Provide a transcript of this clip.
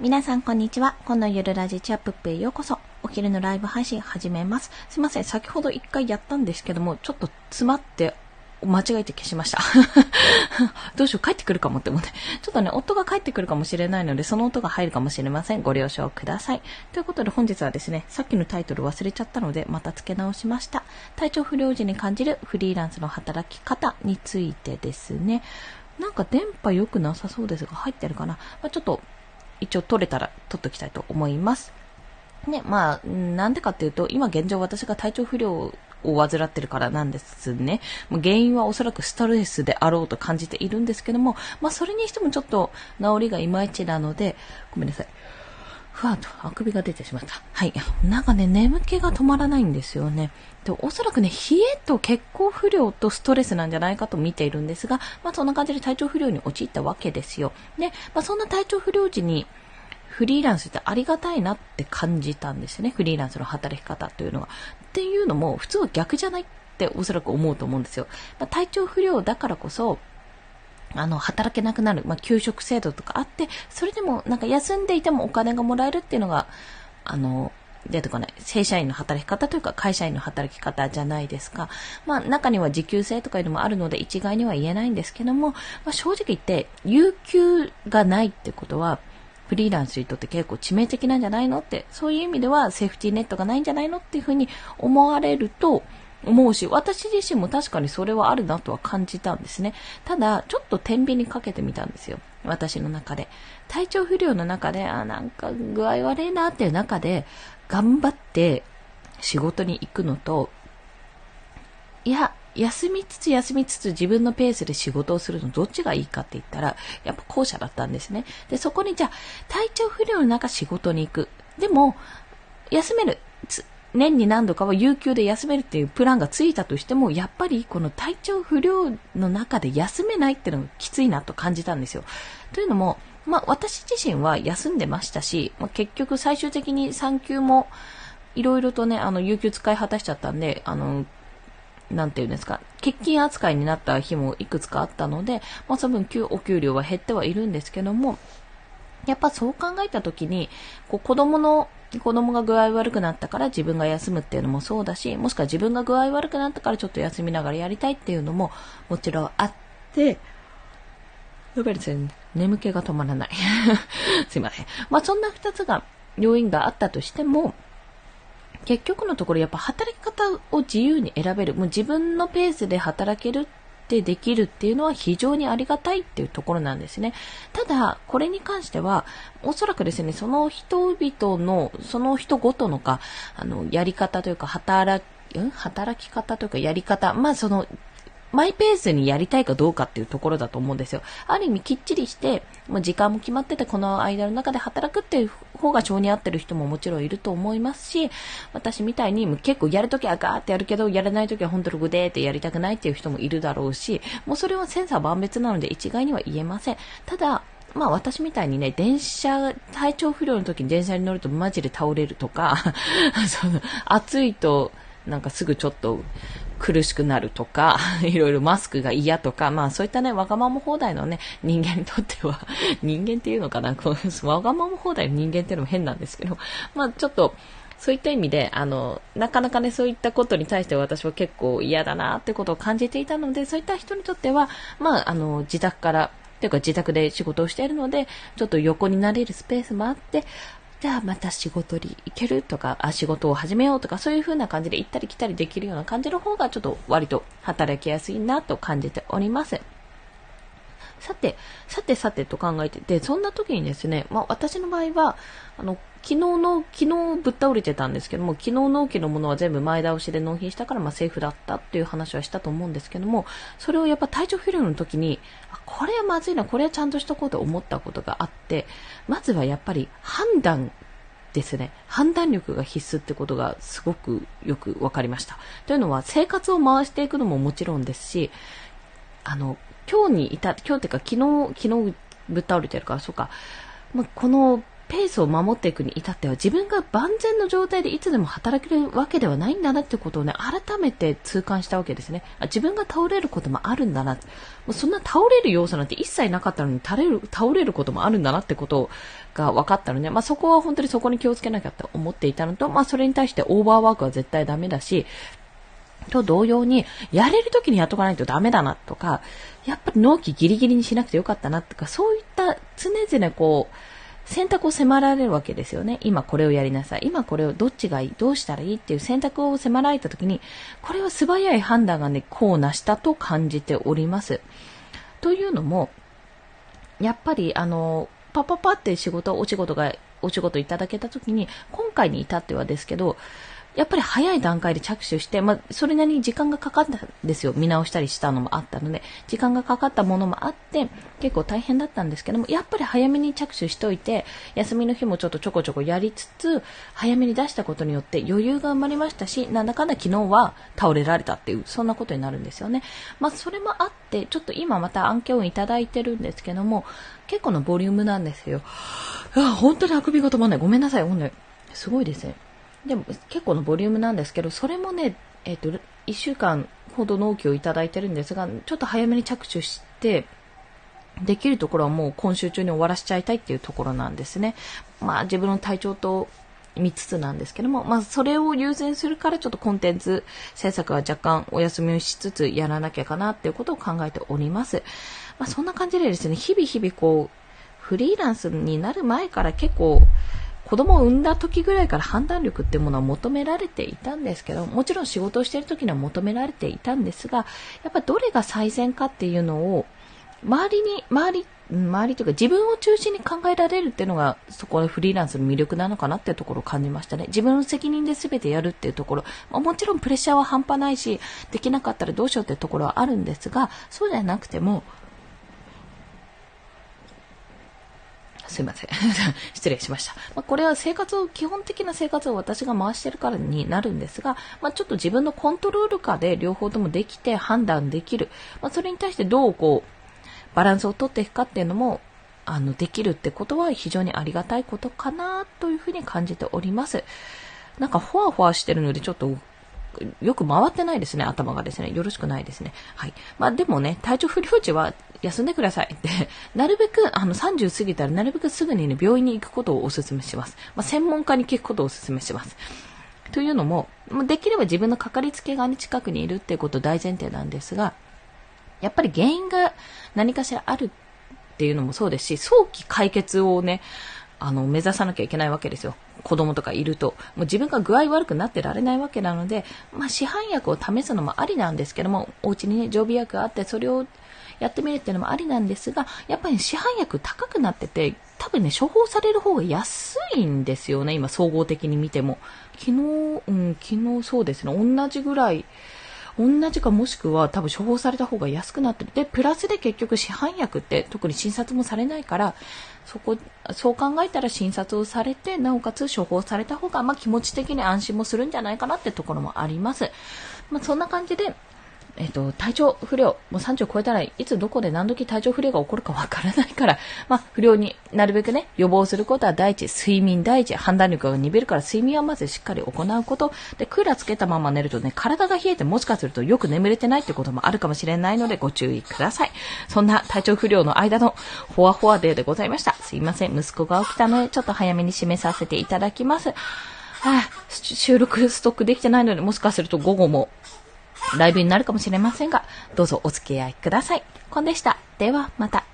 皆さんこんにちは。今のゆるラジチアップップへようこそ。お昼のライブ配信始めます。すいません。先ほど一回やったんですけども、ちょっと詰まって間違えて消しました。どうしよう、帰ってくるかもって思って。ちょっとね、夫が帰ってくるかもしれないので、その音が入るかもしれません。ご了承ください。ということで本日はですね、さっきのタイトル忘れちゃったので、また付け直しました。体調不良時に感じるフリーランスの働き方についてですね。なんか電波良くなさそうですが、入ってるかな。まあ、ちょっと、一応撮れたら撮っときたいと思います。ね、まあ、なんでかっていうと、今現状私が体調不良を患ってるからなんですね。原因はおそらくストレスであろうと感じているんですけども、まあそれにしてもちょっと治りがいまいちなので、ごめんなさい。ふわっとあくびが出てしまった。はい。なんかね、眠気が止まらないんですよね。で、おそらくね、冷えと血行不良とストレスなんじゃないかと見ているんですが、まあそんな感じで体調不良に陥ったわけですよ。で、まあそんな体調不良時に、フリーランスってありがたいなって感じたんですよね。フリーランスの働き方というのは。っていうのも、普通は逆じゃないっておそらく思うと思うんですよ。まあ、体調不良だからこそ、あの、働けなくなる、まあ、給食制度とかあって、それでも、なんか休んでいてもお金がもらえるっていうのが、あの、出てこない。正社員の働き方というか会社員の働き方じゃないですか。まあ中には時給制とかいうのもあるので一概には言えないんですけども、まあ、正直言って有給がないってことは、フリーランスにとって結構致命的なんじゃないの？って、そういう意味ではセーフティーネットがないんじゃないの？っていうふうに思われると思うし、私自身も確かにそれはあるなとは感じたんですね。ただ、ちょっと天秤にかけてみたんですよ。私の中で。体調不良の中で、あ、なんか具合悪いなっていう中で、頑張って仕事に行くのと、いや、休みつつ休みつつ自分のペースで仕事をするのどっちがいいかって言ったら、やっぱ後者だったんですね。で、そこにじゃあ、体調不良の中仕事に行く。でも、休める。年に何度かは有給で休めるっていうプランがついたとしても、やっぱりこの体調不良の中で休めないっていうのがきついなと感じたんですよ。というのも、まあ私自身は休んでましたし、まあ、結局最終的に産休もいろいろとね、あの、有給使い果たしちゃったんで、あの、なんていうんですか、欠勤扱いになった日もいくつかあったので、まあ、その分お給料は減ってはいるんですけども、やっぱそう考えたときに、こう子供の、子供が具合悪くなったから自分が休むっていうのもそうだし、もしくは自分が具合悪くなったからちょっと休みながらやりたいっていうのももちろんあって、やっぱりですね、眠気が止まらない。すいません。まあそんな二つが、要因があったとしても、結局のところやっぱ働き方を自由に選べる。もう自分のペースで働けるってできるっていうのは非常にありがたいっていうところなんですね。ただ、これに関しては、おそらくですね、その人々の、その人ごとのか、あの、やり方というか、働き、ん働き方というか、やり方、まあその、マイペースにやりたいかどうかっていうところだと思うんですよ。ある意味きっちりして、もう時間も決まってて、この間の中で働くっていう方が性に合ってる人ももちろんいると思いますし、私みたいに結構やるときはガーってやるけど、やらないときは本当にグデーってやりたくないっていう人もいるだろうし、もうそれはセンサー万別なので一概には言えません。ただ、まあ私みたいにね、電車、体調不良の時に電車に乗るとマジで倒れるとか、その、暑いと、なんかすぐちょっと苦しくなるとか、いろいろマスクが嫌とか、まあそういったね、わがまま放題のね、人間にとっては、人間っていうのかな、こ うわがまま放題の人間っていうのも変なんですけど、まあちょっと、そういった意味で、あの、なかなかね、そういったことに対して私は結構嫌だなってことを感じていたので、そういった人にとっては、まあ、あの、自宅から、というか自宅で仕事をしているので、ちょっと横になれるスペースもあって、じゃあまた仕事に行けるとか、あ、仕事を始めようとか、そういう風な感じで行ったり来たりできるような感じの方がちょっと割と働きやすいなと感じております。さて、さてさてと考えてて、そんな時にですね、まあ私の場合は、あの、昨日の、昨日ぶっ倒れてたんですけども、昨日納期のものは全部前倒しで納品したから、まあセーフだったっていう話はしたと思うんですけども、それをやっぱ体調不良の時に、これはまずいな、これはちゃんとしとこうと思ったことがあって、まずはやっぱり判断ですね。判断力が必須ってことがすごくよくわかりました。というのは、生活を回していくのももちろんですし、あの、今日にいた、今日っていうか昨日、昨日ぶっ倒れてるから、そうか、まあ、このペースを守っていくに至っては自分が万全の状態でいつでも働けるわけではないんだなってことをね、改めて痛感したわけですね。自分が倒れることもあるんだな。もうそんな倒れる要素なんて一切なかったのに倒れる、倒れることもあるんだなってことが分かったので、まあそこは本当にそこに気をつけなきゃって思っていたのと、まあそれに対してオーバーワークは絶対ダメだし、と同様に、やれる時にやっとかないとダメだなとか、やっぱり納期ギリギリにしなくてよかったなとか、そういった常々こう、選択を迫られるわけですよね。今これをやりなさい。今これをどっちがいい？どうしたらいい？っていう選択を迫られた時に、これは素早い判断がね、こうなしたと感じております。というのも、やっぱりあの、パパパって仕事、お仕事が、お仕事いただけた時に、今回に至ってはですけど、やっぱり早い段階で着手して、まあ、それなりに時間がかかったんですよ。見直したりしたのもあったので、時間がかかったものもあって、結構大変だったんですけども、やっぱり早めに着手しといて、休みの日もちょっとちょこちょこやりつつ、早めに出したことによって余裕が生まれましたし、なんだかんだ昨日は倒れられたっていう、そんなことになるんですよね。まあ、それもあって、ちょっと今また案件をいただいてるんですけども、結構のボリュームなんですよ。いや、本当にあくびが止まんない。ごめんなさい。ほんとすごいですね。でも結構のボリュームなんですけど、それもね、えっ、ー、と、1週間ほど納期をいただいてるんですが、ちょっと早めに着手して、できるところはもう今週中に終わらせちゃいたいっていうところなんですね。まあ自分の体調と見つつなんですけども、まあそれを優先するからちょっとコンテンツ制作は若干お休みをしつつやらなきゃかなっていうことを考えております。まあそんな感じでですね、日々日々こう、フリーランスになる前から結構子供を産んだ時ぐらいから判断力ってものは求められていたんですけど、もちろん仕事をしている時には求められていたんですが、やっぱどれが最善かっていうのを、周りに、周り、周りというか自分を中心に考えられるっていうのが、そこでフリーランスの魅力なのかなっていうところを感じましたね。自分の責任で全てやるっていうところ、まあ、もちろんプレッシャーは半端ないし、できなかったらどうしようっていうところはあるんですが、そうじゃなくても、すいません。失礼しました。まあ、これは生活を、基本的な生活を私が回してるからになるんですが、まあ、ちょっと自分のコントロール下で両方ともできて判断できる。まあ、それに対してどうこう、バランスをとっていくかっていうのも、あの、できるってことは非常にありがたいことかなというふうに感じております。なんか、ふわふわしてるので、ちょっとよく回ってないですね、頭がですね。よろしくないですね。はい。まあでもね、体調不良時は休んでくださいって、なるべく、あの、30過ぎたらなるべくすぐにね、病院に行くことをお勧めします。まあ専門家に聞くことをお勧めします。というのも、できれば自分のかかりつけ側に近くにいるっていうこと大前提なんですが、やっぱり原因が何かしらあるっていうのもそうですし、早期解決をね、あの、目指さなきゃいけないわけですよ。子供とかいると。もう自分が具合悪くなってられないわけなので、まあ、市販薬を試すのもありなんですけども、お家にね、常備薬があって、それをやってみるっていうのもありなんですが、やっぱり市販薬高くなってて、多分ね、処方される方が安いんですよね、今、総合的に見ても。昨日、うん、昨日そうですね、同じぐらい、同じかもしくは多分処方された方が安くなってる。で、プラスで結局市販薬って特に診察もされないから、そこ、そう考えたら診察をされて、なおかつ処方された方が、まあ気持ち的に安心もするんじゃないかなってところもあります。まあそんな感じで、えっ、と、体調不良、もう30超えたらいつどこで何時体調不良が起こるかわからないから、まあ、不良になるべくね、予防することは第一、睡眠第一、判断力が鈍るから睡眠はまずしっかり行うこと、で、クーラーつけたまま寝るとね、体が冷えてもしかするとよく眠れてないってこともあるかもしれないのでご注意ください。そんな体調不良の間のフォアフォアデーでございました。すいません、息子が起きたので、ちょっと早めに締めさせていただきます。はあ、収録ストックできてないので、もしかすると午後もライブになるかもしれませんが、どうぞお付き合いください。コンでした。では、また。